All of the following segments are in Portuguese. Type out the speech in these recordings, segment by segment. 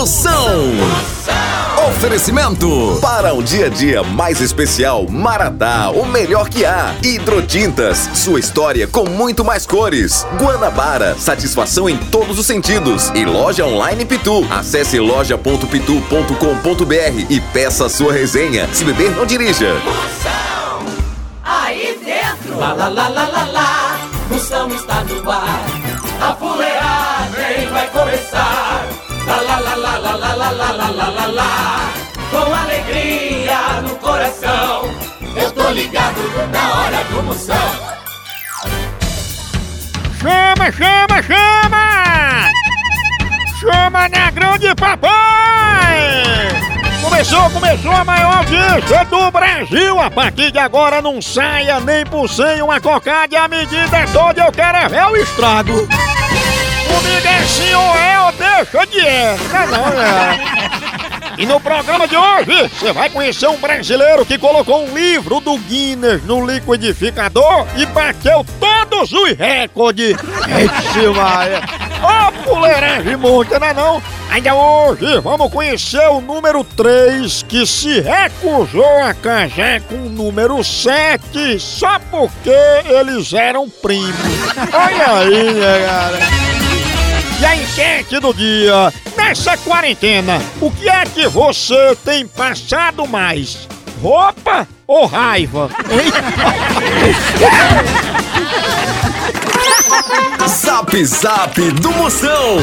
Moção. Oferecimento para um dia a dia mais especial, Maratá, o melhor que há. Hidrotintas, sua história com muito mais cores. Guanabara, satisfação em todos os sentidos. E loja online Pitu. Acesse loja.pitu.com.br e peça sua resenha. Se beber, não dirija. Moção, aí dentro. Lá, lá, lá, lá, lá, lá. Moção está no ar. A fuleagem vai começar. Lá, lá, lá, lá, lá, lá, lá, lá. Com alegria no coração, eu tô ligado na hora do moção. Chama, chama, chama! Chama na grande papai! Começou, começou a maior audiência do Brasil. A partir de agora não saia nem por sem uma cocada. E a medida é toda eu quero é ver o estrago. Comigo é sim ou é ou deixa de é! Não, não, é. E no programa de hoje, você vai conhecer um brasileiro que colocou um livro do Guinness no liquidificador e bateu todos os recordes. Esse Maia. Ô, fuleiragem muita, não é não? Ainda hoje vamos conhecer o número 3 que se recusou a casar com o número 7 só porque eles eram primos. Olha aí, né, cara? E a enquete do dia: nessa quarentena, o que é que você tem passado mais? Roupa ou raiva? Zap Zap do Moção.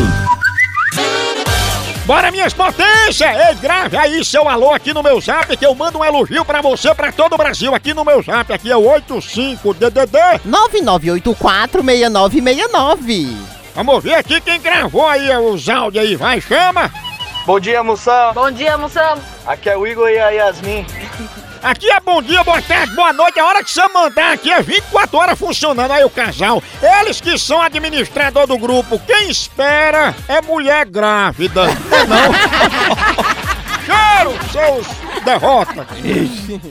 Bora, minhas potências! Ei, grave aí seu alô aqui no meu zap que eu mando um elogio pra você, pra todo o Brasil. Aqui no meu zap, aqui é o 85DDD 99846969. Vamos ver aqui quem gravou aí os áudios aí, vai, chama! Bom dia, moção. Bom dia, moção. Aqui é o Igor e a Yasmin. Aqui é bom dia, boa tarde, boa noite. A hora que você mandar aqui é 24 horas funcionando aí o casal. Eles que são administrador do grupo. Quem espera é mulher grávida. Não. Cheiro, seus derrota.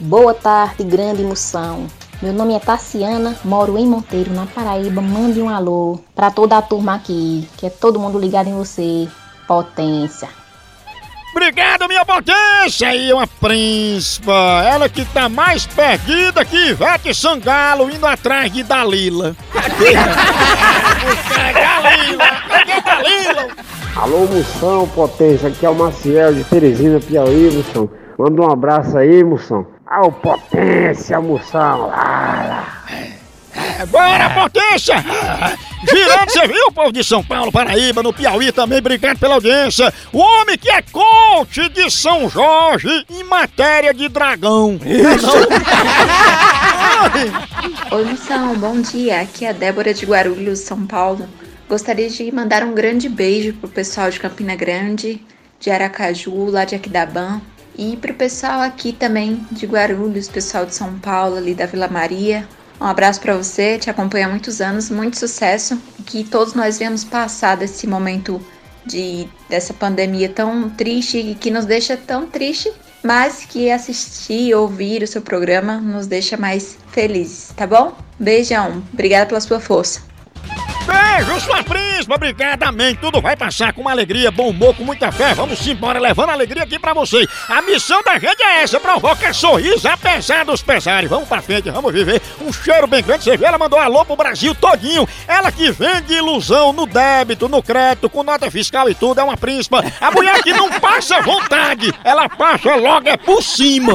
Boa tarde, grande moção. Meu nome é Tassiana, moro em Monteiro, na Paraíba. Mande um alô pra toda a turma aqui, que é todo mundo ligado em você. Potência. Obrigado, minha potência! E uma príncipa, ela que tá mais perdida que Ivete Sangalo indo atrás de Dalila. Cadê Dalila? Cadê Dalila? Alô, Moção, potência, aqui é o Maciel de Teresina, Piauí, Moção. Manda um abraço aí, Moção. Ao potência, Moção. Lá. Bora, potência! Girando, você viu, povo de São Paulo, Paraíba, no Piauí também, obrigado pela audiência. O homem que é coach de São Jorge em matéria de dragão. Oi, Moção, bom dia. Aqui é a Débora de Guarulhos, São Paulo. Gostaria de mandar um grande beijo pro pessoal de Campina Grande, de Aracaju, lá de Aquidabã. E pro pessoal aqui também de Guarulhos, pessoal de São Paulo, ali da Vila Maria. Um abraço para você, te acompanho há muitos anos, muito sucesso que todos nós venhamos passar desse momento de dessa pandemia tão triste e que nos deixa tão triste, mas que assistir, ouvir o seu programa nos deixa mais felizes, tá bom? Beijão, obrigada pela sua força. Beijo, sua príncipa, obrigada, amém. Tudo vai passar com alegria, bom humor, com muita fé. Vamos embora, levando alegria aqui pra você. A missão da gente é essa, provoca sorriso apesar dos pesares. Vamos pra frente, vamos viver um cheiro bem grande. Você vê, ela mandou alô pro Brasil todinho. Ela que vende ilusão no débito, no crédito, com nota fiscal e tudo, é uma príncipa. A mulher que não passa vontade, ela passa logo é por cima.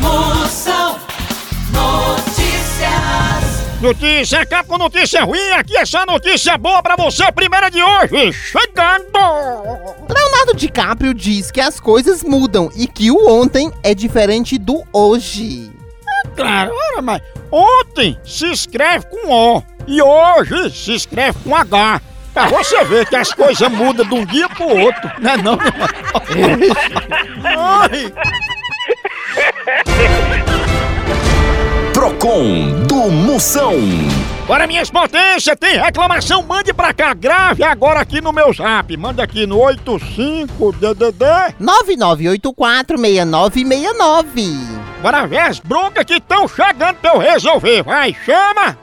Moção Notícias. Notícia, acaba com notícia ruim, aqui é só notícia boa pra você, primeira de hoje, chegando! Leonardo DiCaprio diz que as coisas mudam e que o ontem é diferente do hoje. Claro, ora, mas ontem se escreve com O e hoje se escreve com H. Pra você ver que as coisas mudam de um dia pro outro, né não? Ai. Procon do Moção. Bora, minhas potências, tem reclamação? Mande pra cá, grave agora aqui no meu zap. Manda aqui no 85DDD. 99846969. Bora ver as broncas que estão chegando pra eu resolver. Vai, chama!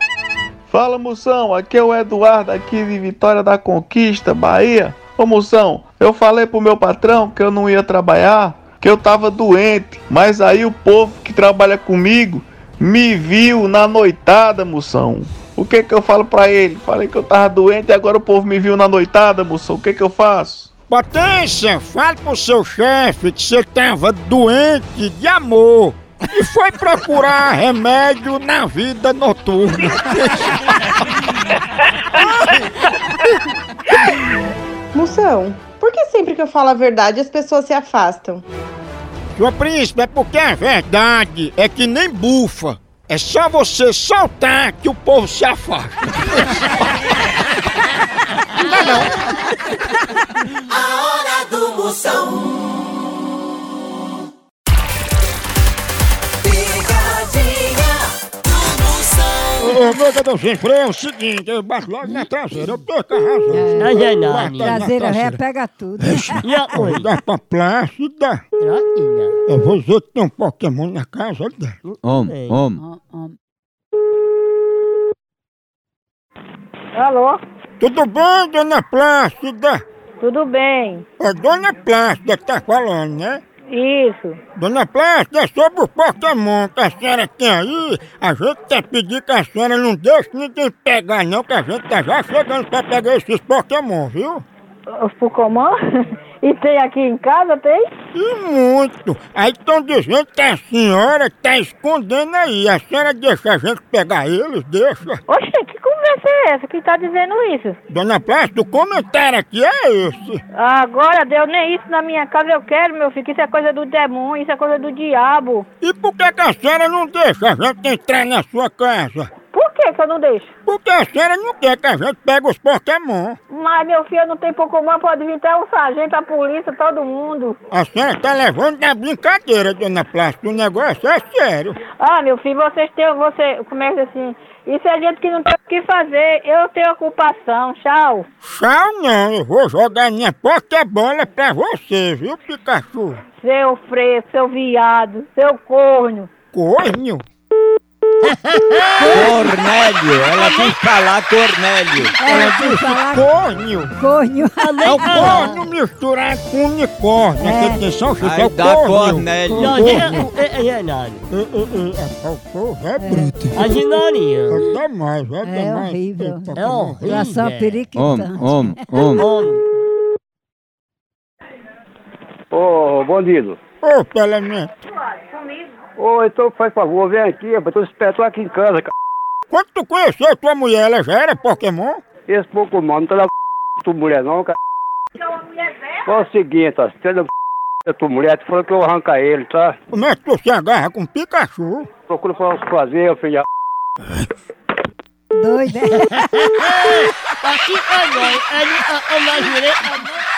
Fala, Moção. Aqui é o Eduardo, aqui de Vitória da Conquista, Bahia. Ô, Moção, eu falei pro meu patrão que eu não ia trabalhar, que eu tava doente. Mas aí o povo que trabalha comigo me viu na noitada, Moção. O que que eu falo pra ele? Falei que eu tava doente e agora o povo me viu na noitada, Moção. O que que eu faço? Potência, fale pro seu chefe que você tava doente de amor e foi procurar remédio na vida noturna. Moção, por que sempre que eu falo a verdade as pessoas se afastam? Sua príncipe, é porque a verdade é que nem bufa. É só você soltar que o povo se afasta. Não, é não. A hora do Moção. Meu Deus, gente, é o seguinte, eu bato logo na traseira, eu perco a razão. Não, não, na Traseira ré pega tudo. E a coisa da pra Plácida, eu vou dizer que tem um Pokémon na casa dela. Homem, homem. Alô? Tudo bem, dona Plácida? Tudo bem? É Dona Plácida que tá falando, né? Isso. Dona Plácida, é sobre o Pokémon que a senhora tem aí, a gente quer pedir que a senhora não deixe ninguém pegar não, que a gente tá já chegando pra pegar esses Pokémon, viu? Os Pokémon? E tem aqui em casa, tem? E muito! Aí estão dizendo que a senhora tá escondendo aí, a senhora deixa a gente pegar eles, deixa? Oxe, que conversa é essa? Quem tá dizendo isso? Dona Plácida, o comentário aqui é esse. Agora, Deus, nem isso na minha casa eu quero, meu filho. Isso é coisa do demônio, isso é coisa do diabo. E por que, que a senhora não deixa a gente entrar na sua casa? Por que que eu não deixo? Porque a senhora não quer que a gente pegue os Pokémon. Mas, meu filho, não tem Pokémon, pode vir até o sargento, a polícia, todo mundo. A senhora tá levando na brincadeira, dona Plácida. O negócio é sério. Ah, meu filho, vocês têm, você, como é assim, isso é gente que não tem o que fazer, eu tenho ocupação, tchau. Tchau não, eu vou jogar minha Pokébola pra você, viu, Pikachu? Seu fresco, seu viado, seu corno. Corno? Cornélio, ela quis falar Cornélio. Ela disse corno. Cornho. É o corno misturado com unicórnio. Aqui atenção, Chico, é Aí o dá corno. Cornélio. Corno. é, é, é, o povo é bruto. A ginorinha. É demais, é É demais. horrível. Tem É. Coração Homem, periquitante. homem, homem. Ô, bandido. Ô, Pelemento, Ô, então faz favor, vem aqui, rapaz. Tô esperando aqui em casa, cara. quando tu conheceu tua mulher, ela já era Pokémon? Esse Pokémon não tá na tua mulher não, cara. É o seguinte, ó. Se você não é tua mulher, tu falou que eu vou arrancar ele, tá? Como é que tu se agarra com Pikachu? Procura fazer, filha. Doida. Eu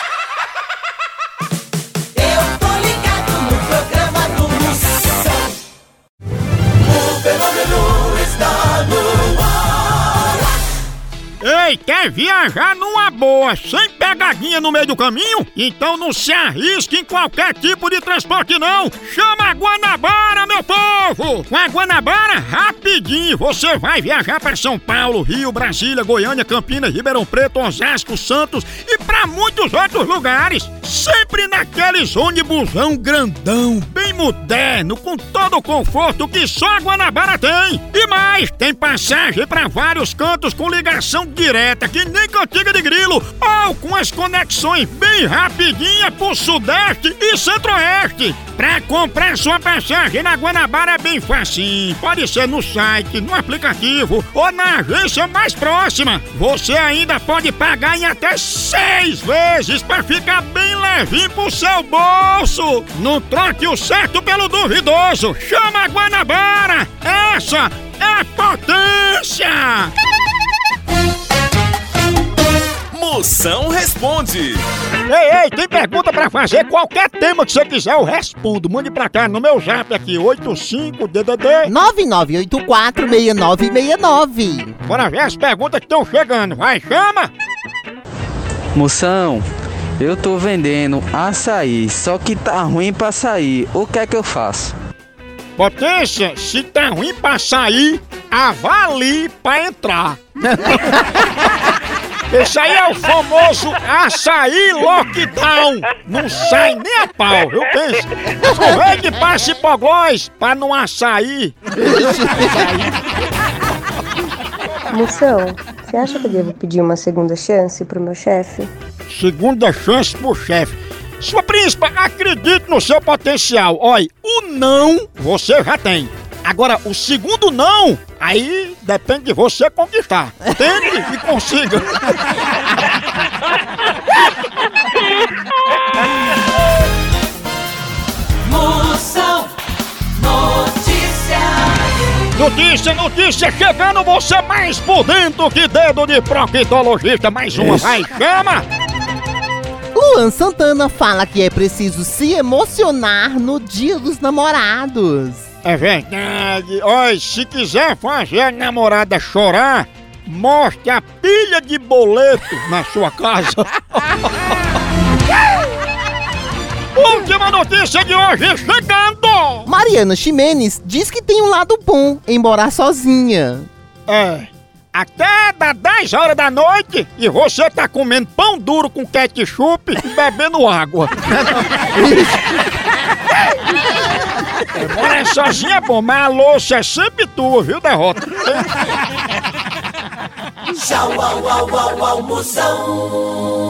Ei, quer viajar numa boa, sem pegadinha no meio do caminho? Então não se arrisque em qualquer tipo de transporte não! Chama a Guanabara, meu povo! Com a Guanabara, rapidinho, você vai viajar para São Paulo, Rio, Brasília, Goiânia, Campinas, Ribeirão Preto, Osasco, Santos e para muitos outros lugares. Sempre naqueles ônibusão grandão, bem moderno, com todo o conforto que só a Guanabara tem. E mais, tem passagem para vários cantos com ligação direta, que nem cantiga de grilo, ou com as conexões bem rapidinha pro Sudeste e Centro-Oeste. Pra comprar sua passagem na Guanabara é bem facinho. Pode ser no site, no aplicativo ou na agência mais próxima. Você ainda pode pagar em até seis vezes pra ficar bem levinho pro seu bolso. Não troque o certo pelo duvidoso. Chama a Guanabara. Essa é potência! Moção responde. Ei, ei, tem pergunta pra fazer? Qualquer tema que você quiser, eu respondo. Mande pra cá no meu zap aqui, 85DDD. 99846969. Bora ver as perguntas que estão chegando. Vai, chama! Moção, eu tô vendendo açaí, só que tá ruim pra sair. O que é que eu faço? Potência, se tá ruim pra sair, avalie pra entrar. Esse aí é o famoso açaí lockdown. Não sai nem a pau, eu penso. Correio de passe hipoglós pra não açaí. Moção, você acha que eu devo pedir uma segunda chance pro meu chefe? Segunda chance pro chefe. Sua príncipa, acredite no seu potencial. Olha, o não você já tem. Agora, o segundo não, aí depende de você conquistar. Tente e consiga. Moção Notícias. Notícia, notícia, chegando você mais por dentro que dedo de proctologista. Mais uma, Isso. vai, chama! Luan Santana fala que é preciso se emocionar no dia dos namorados. É verdade. Olha, se quiser fazer a namorada chorar, mostre a pilha de boleto na sua casa. Última notícia de hoje chegando! Mariana Ximenes diz que tem um lado bom em morar sozinha. É. Até das 10 horas da noite e você tá comendo pão duro com ketchup e bebendo água. É, Morar sozinha é bom, mas a louça é sempre tua, viu, derrota? Tchau, au, au, au, au, Moção.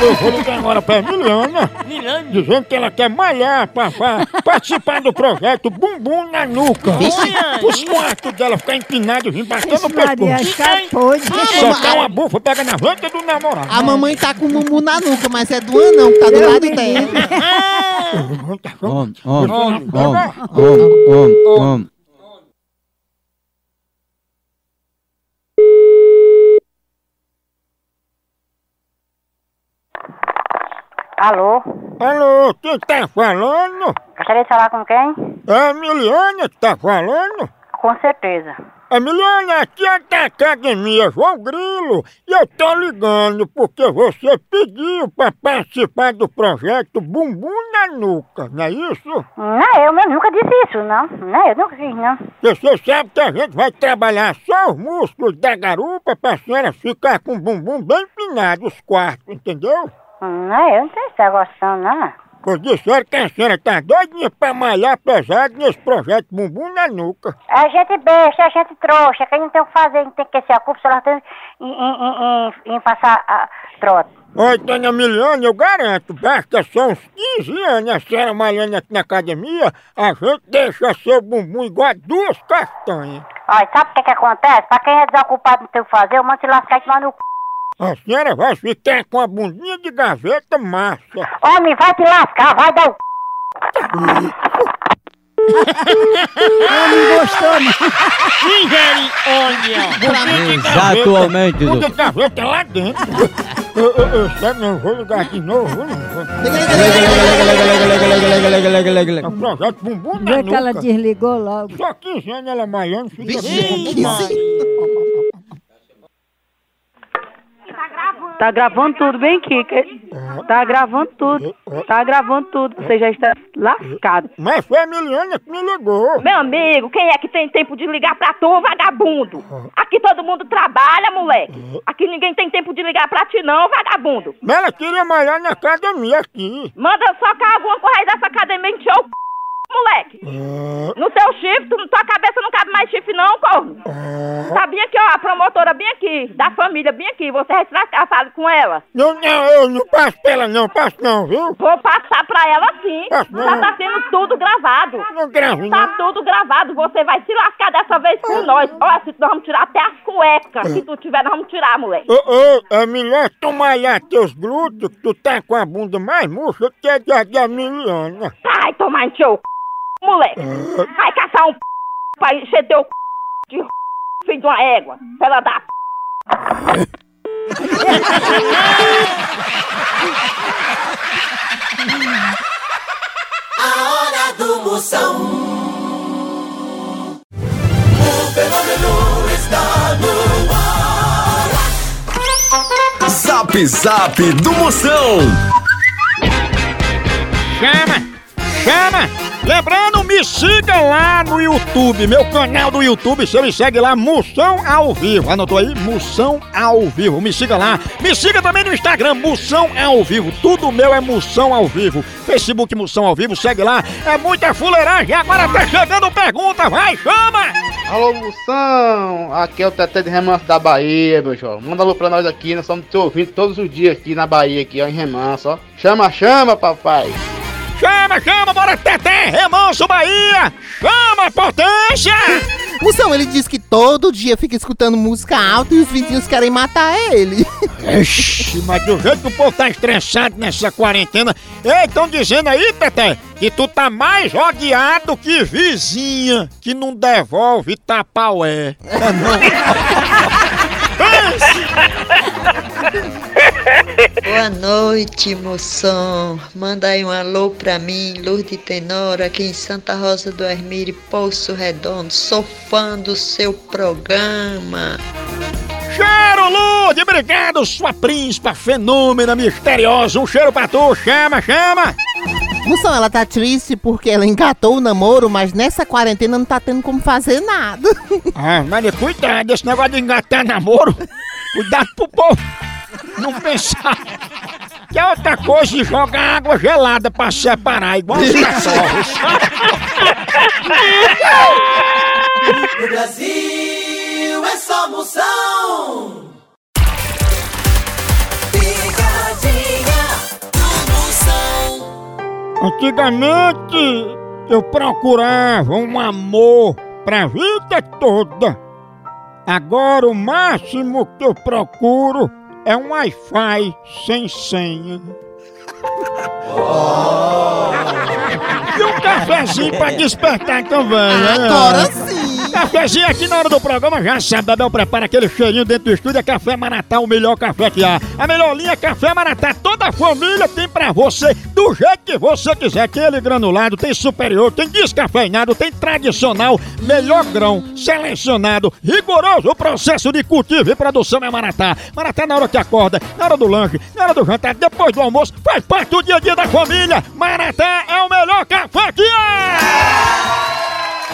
Eu vou ligar agora pra Miliana, dizendo que ela quer malhar pra, pra participar do projeto Bumbum na Nuca. Os quartos dela ficar empinado e vir batendo no Maria, pescoço. tá podre. Soltar uma bufa, pega na vanta do namorado. A mamãe tá com o mumu na nuca, mas é do anão que tá do lado dela. Om, om, Homem, om, om, Alô? Alô, quem tá falando? Gostaria de falar com quem? É a Miliana que tá falando? Com certeza. Emiliana, aqui é da Academia João Grilo e eu tô ligando porque você pediu pra participar do projeto Bumbum na Nuca, não é isso? Não, eu, nunca disse isso, não. Não, eu nunca fiz, não. Você sabe que a gente vai trabalhar só os músculos da garupa pra senhora ficar com o bumbum bem empinado, os quartos, entendeu? Não, eu não tenho esse negócio, não. Pois disseram que a senhora tá doidinha pra malhar pesado nesse projeto Bumbum na Nuca. A gente besta, a gente trouxa, que não tem o que fazer, não tem que ser a culpa, se ela tem em, em, em, em, passar a trote. Oi, dona Miliane, eu garanto, basta só uns 15 anos a senhora malhando aqui na academia, a gente deixa seu bumbum igual a duas castanhas. Olha, sabe o que que acontece? Pra quem é desocupado não tem o que fazer, eu mando se lascar e tomar no c... A senhora vai ficar com a bundinha de gaveta massa. Homem, vai te lascar, vai dar o c... Homem gostou, né? Ingere, olha! Exatamente, O de gaveta é lá dentro. Eu, eu, eu sério, não vou ligar de novo, não vou. É o projeto Bumbum na Vê que ela Nuca. desligou logo. Só 15 anos ela malhando, fica Vixe, Tá gravando tudo bem, Kika? Tá gravando tudo. Tá gravando tudo. Você já está lascado. Mas foi a Miliana que me ligou. Meu amigo, quem é que tem tempo de ligar pra tu, vagabundo? Aqui todo mundo trabalha, moleque. Aqui ninguém tem tempo de ligar pra ti, não, vagabundo. Mas ela queria malhar na academia aqui. Manda socar alguma coisa dessa academia encher o c... moleque. No teu chifre, tu, tua cabeça não cabe mais chifre, não, corno. Tá bem aqui, ó, a promotora bem aqui, da família, bem aqui. Você vai tirar casado com ela? Não, não, eu não passo pra ela não, passo não, viu? Vou passar pra ela sim. Passo Já não. tá sendo tudo gravado. Não grave, Tá não. tudo gravado, você vai se lascar dessa vez com nós. Olha, se nós vamos tirar até as cuecas. Se tu tiver, nós vamos tirar, moleque. Ô, ô, é melhor tu malhar teus glúteos, que tu tá com a bunda mais murcha que a da Miliana. Vai tomar em teu c... moleque. Vai caçar um p... pra encher teu c... de r... filho de uma égua. Ela dá p... A hora do Moção. O fenômeno está no ar. Zap Zap do Moção. Chama, chama. Me siga lá no YouTube, meu canal do YouTube, você me segue lá, Moção ao Vivo. Anotou aí? Moção ao Vivo, me siga lá. Me siga também no Instagram, Moção ao Vivo. Tudo meu é Moção ao Vivo. Facebook Moção ao Vivo, segue lá. É muita fuleiragem, agora tá chegando pergunta, vai, chama! Alô, Moção! Aqui é o Teté de Remanso da Bahia, meu jovem. Manda alô pra nós aqui, nós estamos te ouvindo todos os dias aqui na Bahia, aqui, ó, em Remanso, ó. Chama, chama, papai! Chama, chama, bora Teté, Remanso Bahia! Chama, potência! Moção, ele diz que todo dia fica escutando música alta e os vizinhos querem matar ele. Ixi, mas do jeito que o povo tá estressado nessa quarentena. Ei, estão dizendo aí, Teté, que tu tá mais odiado que vizinha que não devolve tapaué. É Boa noite, moção. Manda aí um alô pra mim, Lourdes Tenora, aqui em Santa Rosa do Hermírio, Poço Redondo. Sou fã do seu programa. Cheiro, Lude, obrigado, sua príncipa fenômena misteriosa. Um cheiro pra tu, chama, chama. Moção, ela tá triste porque ela engatou o namoro, mas nessa quarentena não tá tendo como fazer nada. Ah, mas cuidado, esse negócio de engatar namoro. Cuidado pro povo não pensar que é outra coisa e jogar água gelada pra separar, igual os cachorros. No Brasil é só Moção. Antigamente eu procurava um amor pra vida toda. Agora o máximo que eu procuro é um Wi-Fi sem senha. E um cafezinho pra despertar também, né? Agora sim. Cafezinho aqui na hora do programa, já sabe, Bebel prepara aquele cheirinho dentro do estúdio, é Café Maratá, o melhor café que há. A melhor linha é Café Maratá, toda a família tem pra você, do jeito que você quiser. Tem ele granulado, tem superior, tem descafeinado, tem tradicional, melhor grão, selecionado, rigoroso o processo de cultivo e produção é Maratá. Maratá na hora que acorda, na hora do lanche, na hora do jantar, depois do almoço, faz parte do dia a dia da família. Maratá é o melhor café que há!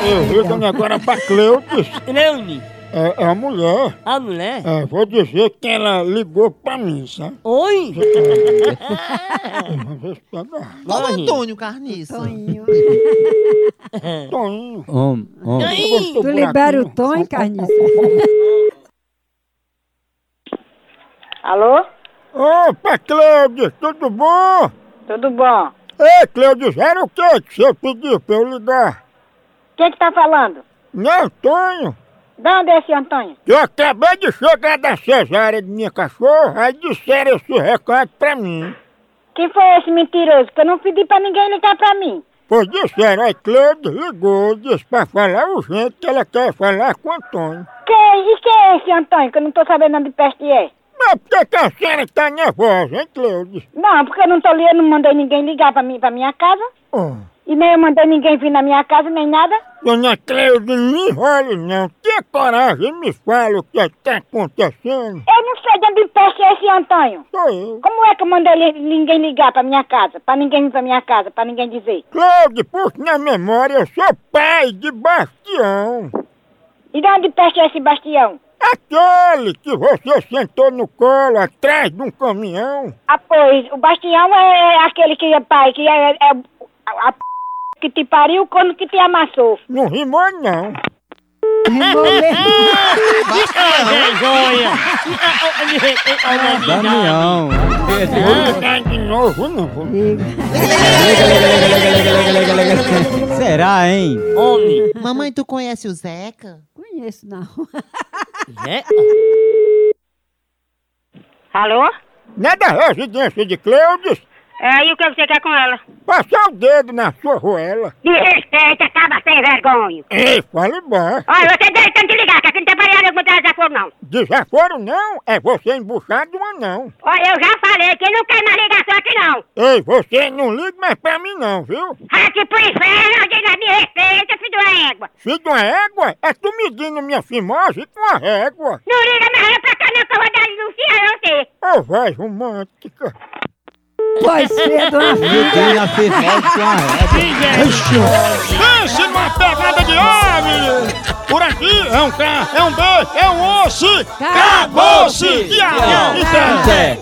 Eu ligo agora pra Cleudes. Cleude, É, é a mulher. a mulher? É, vou dizer que ela ligou pra mim, sabe? Oi? Qual o Antônio Carniça? Toninho. Om, om. Tu libera o tom, hein, Carniça? Alô? Opa, Cleudes, tudo bom? Tudo bom? Ei, Cleudes, era o que que você pediu pra eu ligar? Quem que tá falando? Não, Antônio. De onde é esse Antônio? Eu acabei de chegar da cesárea de minha cachorra, aí disseram esse recado pra mim. Quem foi esse mentiroso? Que eu não pedi pra ninguém ligar pra mim. Pois disseram, aí Cleudes ligou, disse pra falar urgente que ela quer falar com o Antônio. Que, e quem é esse Antônio? Que eu não tô sabendo onde peste é. Mas por que a senhora tá nervosa, hein, Cleudes? Não, porque eu não tô eu não mandei ninguém ligar pra, mim, pra minha casa. Oh. E nem eu mandei ninguém vir na minha casa, nem nada. Dona Cleudes, não enrole não. Tenha coragem me fala o que é que tá acontecendo. Eu não sei de onde peste é esse Antônio. Sou eu. Como é que eu mandei li- ninguém ligar pra minha casa? Pra ninguém vir pra minha casa, pra ninguém dizer. Cleudes, puxa na memória, eu sou pai de Bastião. E de onde peste é esse Bastião? Aquele que você sentou no colo atrás de um caminhão. Ah, pois, o Bastião é aquele que é pai, que é, é a, a p... que te pariu quando que te amassou. Não rimou, não. Damião. Vou ligar de novo, não vou. Será, hein? Homem. Mamãe, tu conhece o Zeca? Conheço, não. É? Alô? Não é da residência de Cleudes? É, e o que você quer com ela? Passar o dedo na sua roela. Me respeita, acaba sem vergonha. Ei, fale baixo. Olha, você deve tanto ligar, que aqui não tem variável que botar desaforo, não. Desaforo não, é você embuchar de um anão. Olha, eu já falei que não quer mais ligação aqui, não. Ei, você não liga mais pra mim não, viu? Aqui pro inferno, diga, me respeita, filho da égua. Filho de uma égua, é tu medindo minha fimose com a régua. Não liga mais pra cá, não, que eu vou dar denunciar você. Ô, voz romântica. Vai ser do Medindo a fimose com a régua. Pense numa pegada de ave! Por aqui é um K, é um B, é um osso! Acabou-se! Então. Zé.